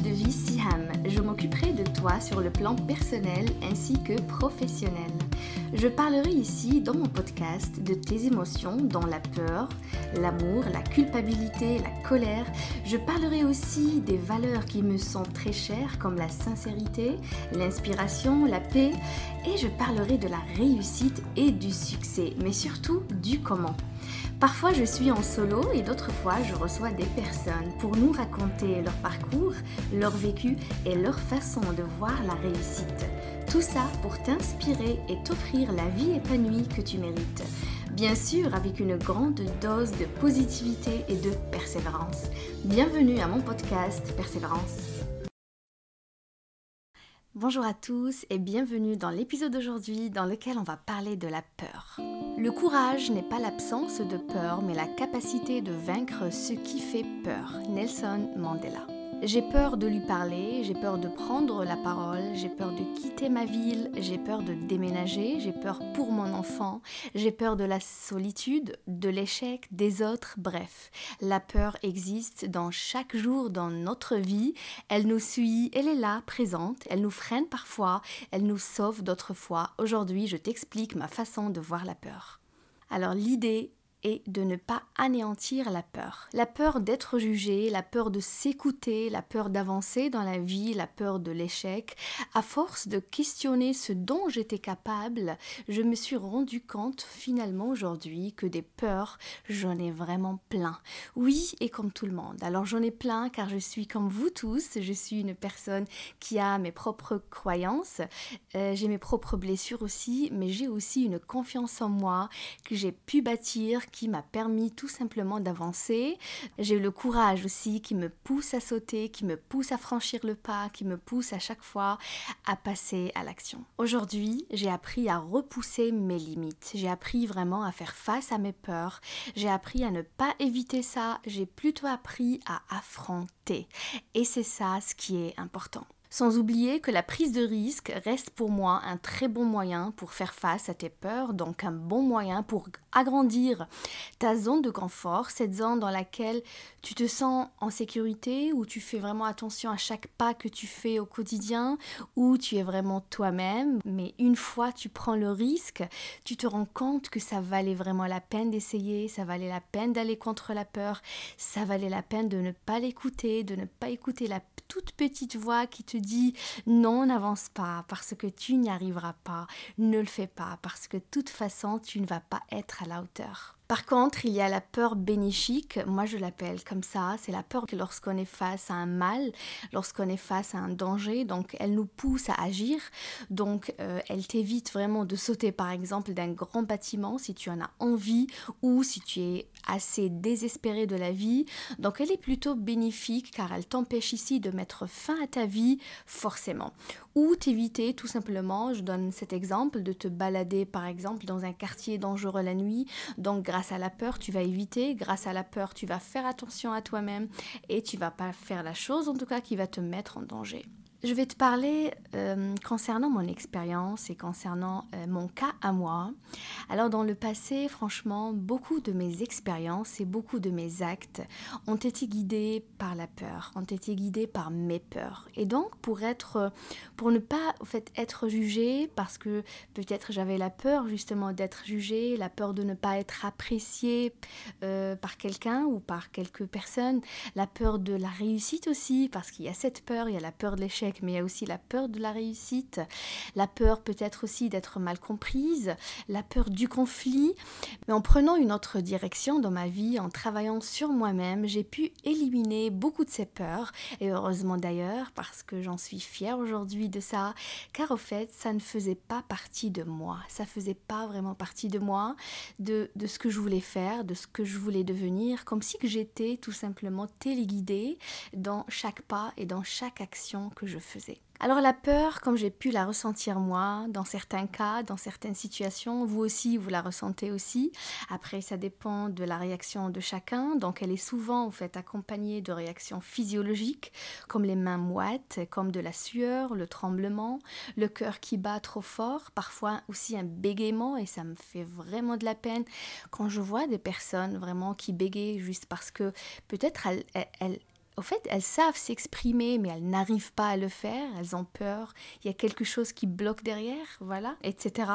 de vie Siham. Je m'occuperai de toi sur le plan personnel ainsi que professionnel. Je parlerai ici dans mon podcast de tes émotions dont la peur, l'amour, la culpabilité, la colère. Je parlerai aussi des valeurs qui me sont très chères comme la sincérité, l'inspiration, la paix et je parlerai de la réussite et du succès, mais surtout du comment. Parfois je suis en solo et d'autres fois je reçois des personnes pour nous raconter leur parcours, leur vécu et leur façon de voir la réussite. Tout ça pour t'inspirer et t'offrir la vie épanouie que tu mérites. Bien sûr avec une grande dose de positivité et de persévérance. Bienvenue à mon podcast Persévérance. Bonjour à tous et bienvenue dans l'épisode d'aujourd'hui dans lequel on va parler de la peur. Le courage n'est pas l'absence de peur mais la capacité de vaincre ce qui fait peur. Nelson Mandela. J'ai peur de lui parler, j'ai peur de prendre la parole, j'ai peur de quitter ma ville, j'ai peur de déménager, j'ai peur pour mon enfant, j'ai peur de la solitude, de l'échec, des autres, bref. La peur existe dans chaque jour dans notre vie, elle nous suit, elle est là, présente, elle nous freine parfois, elle nous sauve d'autres fois. Aujourd'hui, je t'explique ma façon de voir la peur. Alors l'idée et de ne pas anéantir la peur. La peur d'être jugé, la peur de s'écouter, la peur d'avancer dans la vie, la peur de l'échec. À force de questionner ce dont j'étais capable, je me suis rendu compte finalement aujourd'hui que des peurs, j'en ai vraiment plein. Oui, et comme tout le monde. Alors j'en ai plein car je suis comme vous tous, je suis une personne qui a mes propres croyances, euh, j'ai mes propres blessures aussi, mais j'ai aussi une confiance en moi que j'ai pu bâtir qui m'a permis tout simplement d'avancer. J'ai eu le courage aussi qui me pousse à sauter, qui me pousse à franchir le pas, qui me pousse à chaque fois à passer à l'action. Aujourd'hui, j'ai appris à repousser mes limites. J'ai appris vraiment à faire face à mes peurs. J'ai appris à ne pas éviter ça. J'ai plutôt appris à affronter. Et c'est ça ce qui est important. Sans oublier que la prise de risque reste pour moi un très bon moyen pour faire face à tes peurs, donc un bon moyen pour agrandir ta zone de confort, cette zone dans laquelle tu te sens en sécurité, où tu fais vraiment attention à chaque pas que tu fais au quotidien, où tu es vraiment toi-même. Mais une fois tu prends le risque, tu te rends compte que ça valait vraiment la peine d'essayer, ça valait la peine d'aller contre la peur, ça valait la peine de ne pas l'écouter, de ne pas écouter la toute petite voix qui te dit non, n'avance pas parce que tu n'y arriveras pas, ne le fais pas parce que de toute façon tu ne vas pas être à la hauteur. Par contre, il y a la peur bénéfique, moi je l'appelle comme ça, c'est la peur que lorsqu'on est face à un mal, lorsqu'on est face à un danger, donc elle nous pousse à agir, donc euh, elle t'évite vraiment de sauter par exemple d'un grand bâtiment si tu en as envie ou si tu es assez désespéré de la vie, donc elle est plutôt bénéfique car elle t'empêche ici de mettre fin à ta vie forcément, ou t'éviter tout simplement, je donne cet exemple, de te balader par exemple dans un quartier dangereux la nuit, donc grâce à la peur, tu vas éviter, grâce à la peur, tu vas faire attention à toi-même et tu vas pas faire la chose en tout cas qui va te mettre en danger. Je vais te parler euh, concernant mon expérience et concernant euh, mon cas à moi. Alors dans le passé, franchement, beaucoup de mes expériences et beaucoup de mes actes ont été guidés par la peur, ont été guidés par mes peurs. Et donc pour être, pour ne pas en fait être jugée, parce que peut-être j'avais la peur justement d'être jugée, la peur de ne pas être appréciée euh, par quelqu'un ou par quelques personnes, la peur de la réussite aussi, parce qu'il y a cette peur, il y a la peur de l'échec mais il y a aussi la peur de la réussite, la peur peut-être aussi d'être mal comprise, la peur du conflit. Mais en prenant une autre direction dans ma vie, en travaillant sur moi-même, j'ai pu éliminer beaucoup de ces peurs, et heureusement d'ailleurs, parce que j'en suis fière aujourd'hui de ça, car au fait, ça ne faisait pas partie de moi, ça faisait pas vraiment partie de moi, de, de ce que je voulais faire, de ce que je voulais devenir, comme si j'étais tout simplement téléguidée dans chaque pas et dans chaque action que je faisais. Alors la peur, comme j'ai pu la ressentir moi, dans certains cas, dans certaines situations, vous aussi, vous la ressentez aussi. Après, ça dépend de la réaction de chacun. Donc elle est souvent en fait accompagnée de réactions physiologiques, comme les mains moites, comme de la sueur, le tremblement, le cœur qui bat trop fort, parfois aussi un bégaiement, et ça me fait vraiment de la peine quand je vois des personnes vraiment qui bégayent juste parce que peut-être elles, elles au fait, elles savent s'exprimer, mais elles n'arrivent pas à le faire, elles ont peur, il y a quelque chose qui bloque derrière, voilà, etc.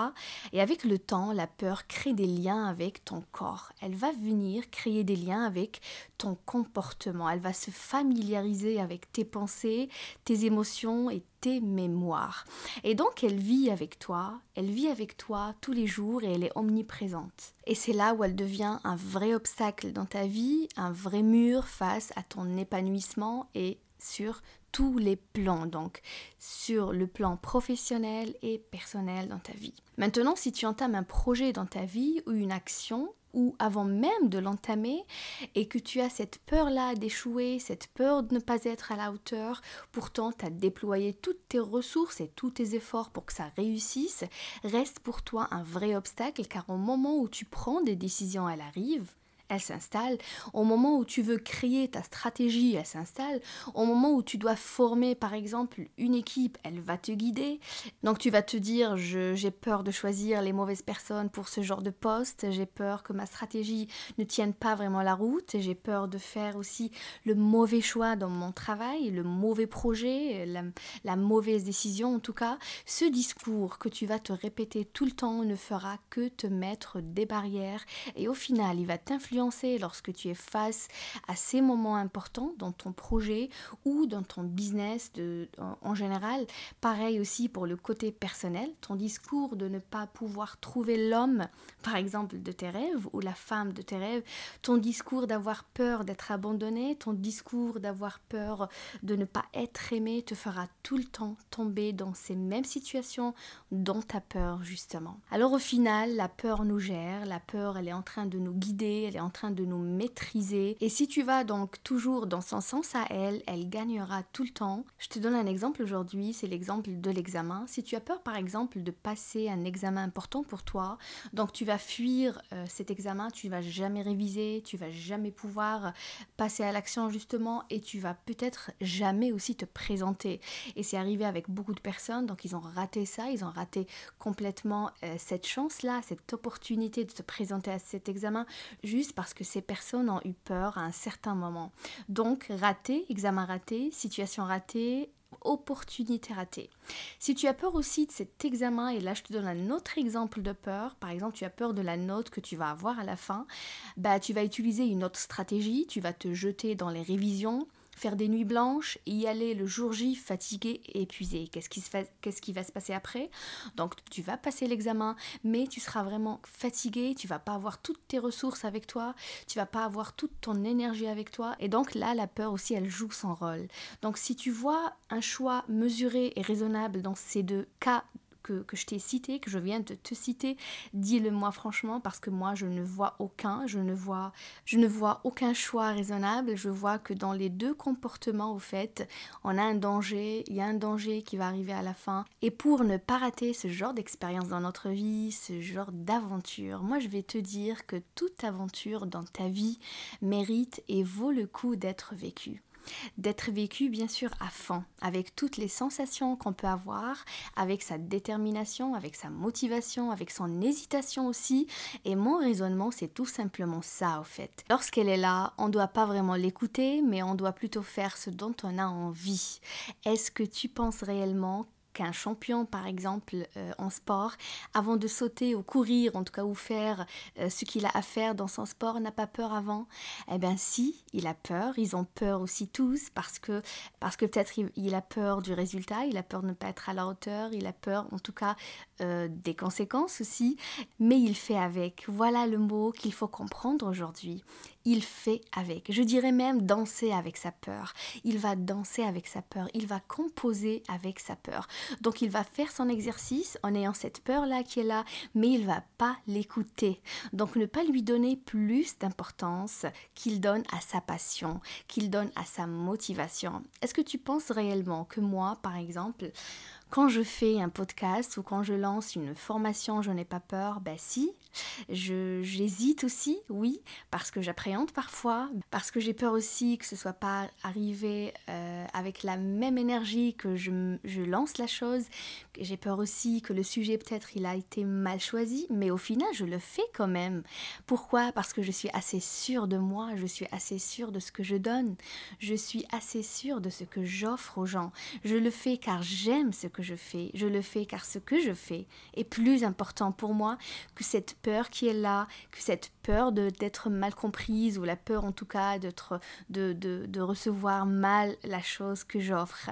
Et avec le temps, la peur crée des liens avec ton corps. Elle va venir créer des liens avec ton comportement. Elle va se familiariser avec tes pensées, tes émotions et tes mémoires. Et donc elle vit avec toi, elle vit avec toi tous les jours et elle est omniprésente. Et c'est là où elle devient un vrai obstacle dans ta vie, un vrai mur face à ton épanouissement et sur tous les plans, donc sur le plan professionnel et personnel dans ta vie. Maintenant, si tu entames un projet dans ta vie ou une action, ou avant même de l'entamer et que tu as cette peur-là d'échouer, cette peur de ne pas être à la hauteur, pourtant tu as déployé toutes tes ressources et tous tes efforts pour que ça réussisse, reste pour toi un vrai obstacle car au moment où tu prends des décisions, elles arrivent, elle s'installe. Au moment où tu veux créer ta stratégie, elle s'installe. Au moment où tu dois former, par exemple, une équipe, elle va te guider. Donc tu vas te dire, j'ai peur de choisir les mauvaises personnes pour ce genre de poste, j'ai peur que ma stratégie ne tienne pas vraiment la route, j'ai peur de faire aussi le mauvais choix dans mon travail, le mauvais projet, la, la mauvaise décision en tout cas. Ce discours que tu vas te répéter tout le temps ne fera que te mettre des barrières et au final, il va t'influencer lorsque tu es face à ces moments importants dans ton projet ou dans ton business de, en, général. Pareil aussi pour le côté personnel, ton discours de ne pas pouvoir trouver l'homme, par exemple, de tes rêves ou la femme de tes rêves, ton discours d'avoir peur d'être abandonné, ton discours d'avoir peur de ne pas être aimé te fera tout le temps tomber dans ces mêmes situations dont tu as peur justement. Alors au final, la peur nous gère, la peur elle est en train de nous guider, elle est en en train de nous maîtriser. Et si tu vas donc toujours dans son sens à elle, elle gagnera tout le temps. Je te donne un exemple aujourd'hui, c'est l'exemple de l'examen. Si tu as peur par exemple de passer un examen important pour toi, donc tu vas fuir euh, cet examen, tu vas jamais réviser, tu vas jamais pouvoir passer à l'action justement et tu vas peut-être jamais aussi te présenter. Et c'est arrivé avec beaucoup de personnes, donc ils ont raté ça, ils ont raté complètement euh, cette chance-là, cette opportunité de se présenter à cet examen juste parce que ces personnes ont eu peur à un certain moment. Donc, raté, examen raté, situation ratée, opportunité ratée. Si tu as peur aussi de cet examen, et là je te donne un autre exemple de peur, par exemple tu as peur de la note que tu vas avoir à la fin, bah tu vas utiliser une autre stratégie, tu vas te jeter dans les révisions, faire des nuits blanches, y aller le jour J fatigué et épuisé. Qu'est-ce qui, se qu'est-ce qui va se passer après? Donc tu vas passer l'examen, mais tu seras vraiment fatigué, tu vas pas avoir toutes tes ressources avec toi, tu vas pas avoir toute ton énergie avec toi, et donc là la peur aussi elle joue son rôle. Donc si tu vois un choix mesuré et raisonnable dans ces deux cas que, je t'ai cité, que je viens de te citer, dis-le moi franchement parce que moi je ne vois aucun, je ne vois, je ne vois aucun choix raisonnable. Je vois que dans les deux comportements, au fait, on a un danger, il y a un danger qui va arriver à la fin. Et pour ne pas rater ce genre d'expérience dans notre vie, ce genre d'aventure, moi je vais te dire que toute aventure dans ta vie mérite et vaut le coup d'être vécue d'être vécu bien sûr à fond, avec toutes les sensations qu'on peut avoir, avec sa détermination, avec sa motivation, avec son hésitation aussi. Et mon raisonnement, c'est tout simplement ça, au fait. Lorsqu'elle est là, on ne doit pas vraiment l'écouter, mais on doit plutôt faire ce dont on a envie. Est-ce que tu penses réellement qu'un champion, par exemple, euh, en sport, avant de sauter ou courir, en tout cas, ou faire euh, ce qu'il a à faire dans son sport, n'a pas peur avant Eh bien, si, il a peur. Ils ont peur aussi tous parce que, parce que peut-être il, a peur du résultat, il a peur de ne pas être à la hauteur, il a peur, en tout cas, euh, des conséquences aussi. Mais il fait avec. Voilà le mot qu'il faut comprendre aujourd'hui il fait avec. Je dirais même danser avec sa peur. Il va danser avec sa peur. Il va composer avec sa peur. Donc il va faire son exercice en ayant cette peur-là qui est là, mais il va pas l'écouter. Donc ne pas lui donner plus d'importance qu'il donne à sa passion, qu'il donne à sa motivation. Est-ce que tu penses réellement que moi, par exemple, quand je fais un podcast ou quand je lance une formation, je n'ai pas peur, ben si. j'hésite aussi, oui, parce que j'appréhende parfois, parce que j'ai peur aussi que ce soit pas arrivé euh, avec la même énergie que je, je lance la chose. J'ai peur aussi que le sujet peut-être il a été mal choisi, mais au final je le fais quand même. Pourquoi? Parce que je suis assez sûre de moi, je suis assez sûre de ce que je donne, je suis assez sûre de ce que j'offre aux gens. Je le fais car j'aime ce que je fais, je le fais car ce que je fais est plus important pour moi que cette peur qui est là, que cette peur d'être mal comprise ou la peur en tout cas de, de, de recevoir mal la chose que j'offre.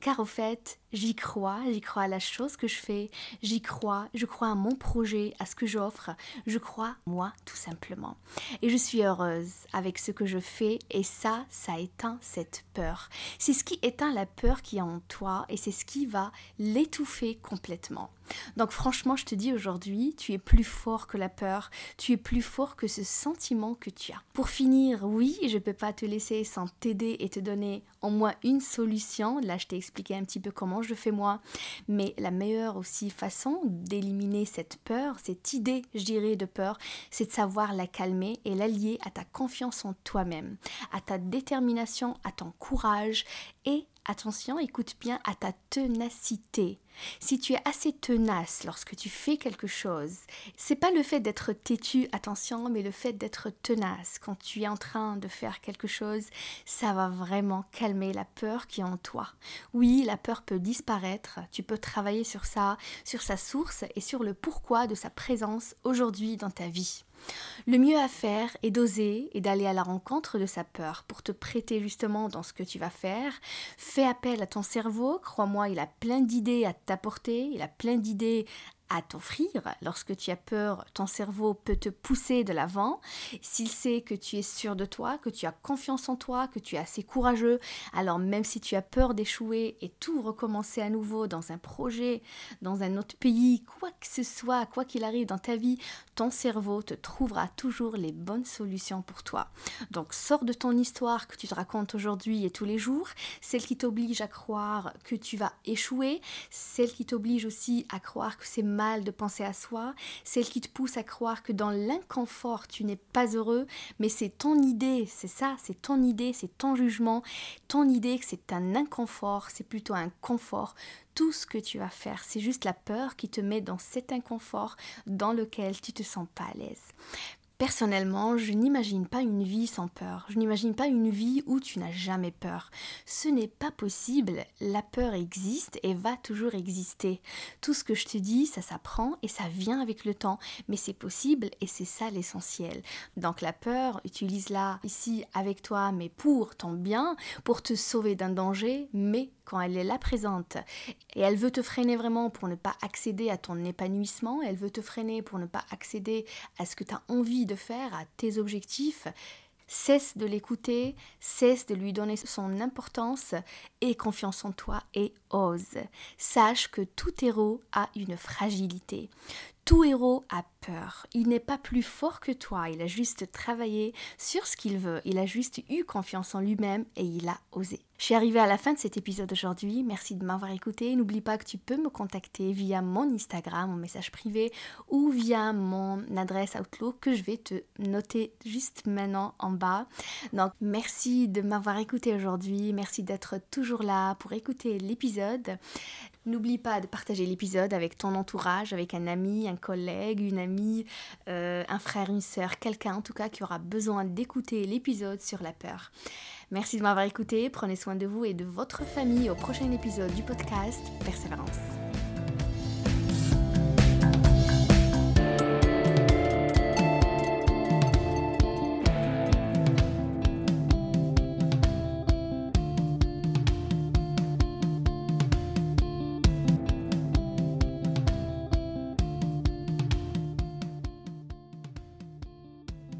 Car au fait, j'y crois, j'y crois à la chose que je fais, j'y crois, je crois à mon projet, à ce que j'offre, je crois moi tout simplement. Et je suis heureuse avec ce que je fais et ça, ça éteint cette peur. C'est ce qui éteint la peur qui est en toi et c'est ce qui va l'étouffer complètement. Donc franchement, je te dis aujourd'hui, tu es plus fort que la peur, tu es plus fort que ce sentiment que tu as. Pour finir, oui, je ne peux pas te laisser sans t'aider et te donner au moins une solution. Là, je t'ai expliqué un petit peu comment je fais moi, mais la meilleure aussi façon d'éliminer cette peur, cette idée, je dirais, de peur, c'est de savoir la calmer et l'allier à ta confiance en toi-même, à ta détermination, à ton courage et attention, écoute bien à ta ténacité. Si tu es assez tenace lorsque tu fais quelque chose, c'est pas le fait d'être têtu, attention, mais le fait d'être tenace quand tu es en train de faire quelque chose, ça va vraiment calmer la peur qui est en toi. Oui, la peur peut disparaître, tu peux travailler sur ça, sur sa source et sur le pourquoi de sa présence aujourd'hui dans ta vie. Le mieux à faire est d'oser et d'aller à la rencontre de sa peur pour te prêter justement dans ce que tu vas faire. Fais appel à ton cerveau, crois-moi, il a plein d'idées à t'apporter, il a plein d'idées à t'offrir. Lorsque tu as peur, ton cerveau peut te pousser de l'avant. S'il sait que tu es sûr de toi, que tu as confiance en toi, que tu es assez courageux, alors même si tu as peur d'échouer et tout recommencer à nouveau dans un projet, dans un autre pays, quoi que ce soit, quoi qu'il arrive dans ta vie, ton cerveau te trouvera toujours les bonnes solutions pour toi. Donc sors de ton histoire que tu te racontes aujourd'hui et tous les jours, celle qui t'oblige à croire que tu vas échouer, celle qui t'oblige aussi à croire que c'est de penser à soi, celle qui te pousse à croire que dans l'inconfort tu n'es pas heureux, mais c'est ton idée, c'est ça, c'est ton idée, c'est ton jugement, ton idée que c'est un inconfort, c'est plutôt un confort. Tout ce que tu vas faire, c'est juste la peur qui te met dans cet inconfort dans lequel tu te sens pas à l'aise. Personnellement, je n'imagine pas une vie sans peur. Je n'imagine pas une vie où tu n'as jamais peur. Ce n'est pas possible. La peur existe et va toujours exister. Tout ce que je te dis, ça s'apprend et ça vient avec le temps. Mais c'est possible et c'est ça l'essentiel. Donc la peur, utilise-la ici avec toi, mais pour ton bien, pour te sauver d'un danger, mais quand elle est là présente et elle veut te freiner vraiment pour ne pas accéder à ton épanouissement, elle veut te freiner pour ne pas accéder à ce que tu as envie de faire, à tes objectifs, cesse de l'écouter, cesse de lui donner son importance et confiance en toi et ose. Sache que tout héros a une fragilité. Tout héros a peur. Il n'est pas plus fort que toi. Il a juste travaillé sur ce qu'il veut. Il a juste eu confiance en lui-même et il a osé. Je suis arrivée à la fin de cet épisode aujourd'hui. Merci de m'avoir écouté. N'oublie pas que tu peux me contacter via mon Instagram, mon message privé ou via mon adresse Outlook que je vais te noter juste maintenant en bas. Donc merci de m'avoir écouté aujourd'hui. Merci d'être toujours là pour écouter l'épisode. N'oublie pas de partager l'épisode avec ton entourage, avec un ami, un collègue, une amie, euh, un frère, une sœur, quelqu'un en tout cas qui aura besoin d'écouter l'épisode sur la peur. Merci de m'avoir écouté, prenez soin de vous et de votre famille au prochain épisode du podcast Persévérance.